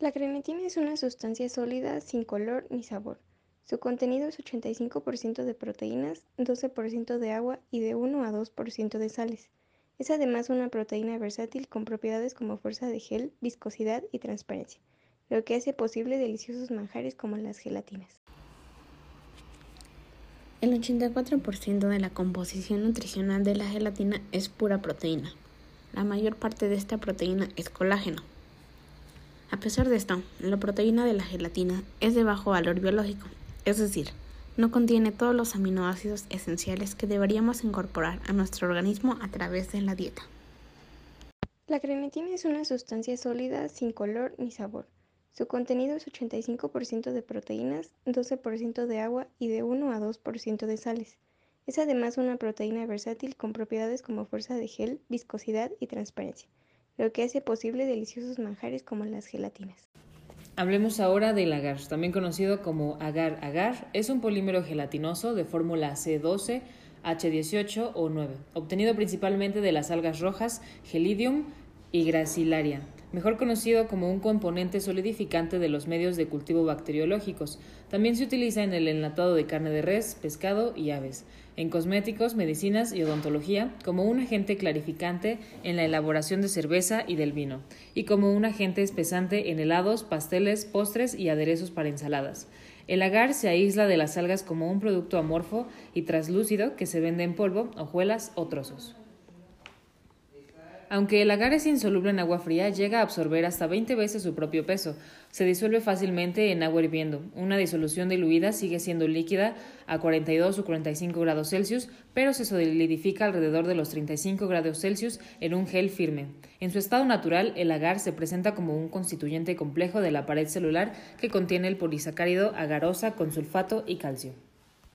La grenetina es una sustancia sólida sin color ni sabor. Su contenido es 85% de proteínas, 12% de agua y de 1 a 2% de sales. Es además una proteína versátil con propiedades como fuerza de gel, viscosidad y transparencia, lo que hace posible deliciosos manjares como las gelatinas. El 84% de la composición nutricional de la gelatina es pura proteína. La mayor parte de esta proteína es colágeno, a pesar de esto, la proteína de la gelatina es de bajo valor biológico, es decir, no contiene todos los aminoácidos esenciales que deberíamos incorporar a nuestro organismo a través de la dieta. La grenetina es una sustancia sólida sin color ni sabor. Su contenido es 85% de proteínas, 12% de agua y de 1 a 2% de sales. Es además una proteína versátil con propiedades como fuerza de gel, viscosidad y transparencia lo que hace posible deliciosos manjares como las gelatinas. Hablemos ahora del agar, también conocido como agar-agar. Es un polímero gelatinoso de fórmula C12, H18 o 9, obtenido principalmente de las algas rojas Gelidium y Gracilaria, mejor conocido como un componente solidificante de los medios de cultivo bacteriológicos. También se utiliza en el enlatado de carne de res, pescado y aves en cosméticos, medicinas y odontología como un agente clarificante en la elaboración de cerveza y del vino, y como un agente espesante en helados, pasteles, postres y aderezos para ensaladas. El agar se aísla de las algas como un producto amorfo y traslúcido que se vende en polvo, hojuelas o trozos. Aunque el agar es insoluble en agua fría, llega a absorber hasta 20 veces su propio peso. Se disuelve fácilmente en agua hirviendo. Una disolución diluida sigue siendo líquida a 42 o 45 grados Celsius, pero se solidifica alrededor de los 35 grados Celsius en un gel firme. En su estado natural, el agar se presenta como un constituyente complejo de la pared celular que contiene el polisacárido agarosa con sulfato y calcio.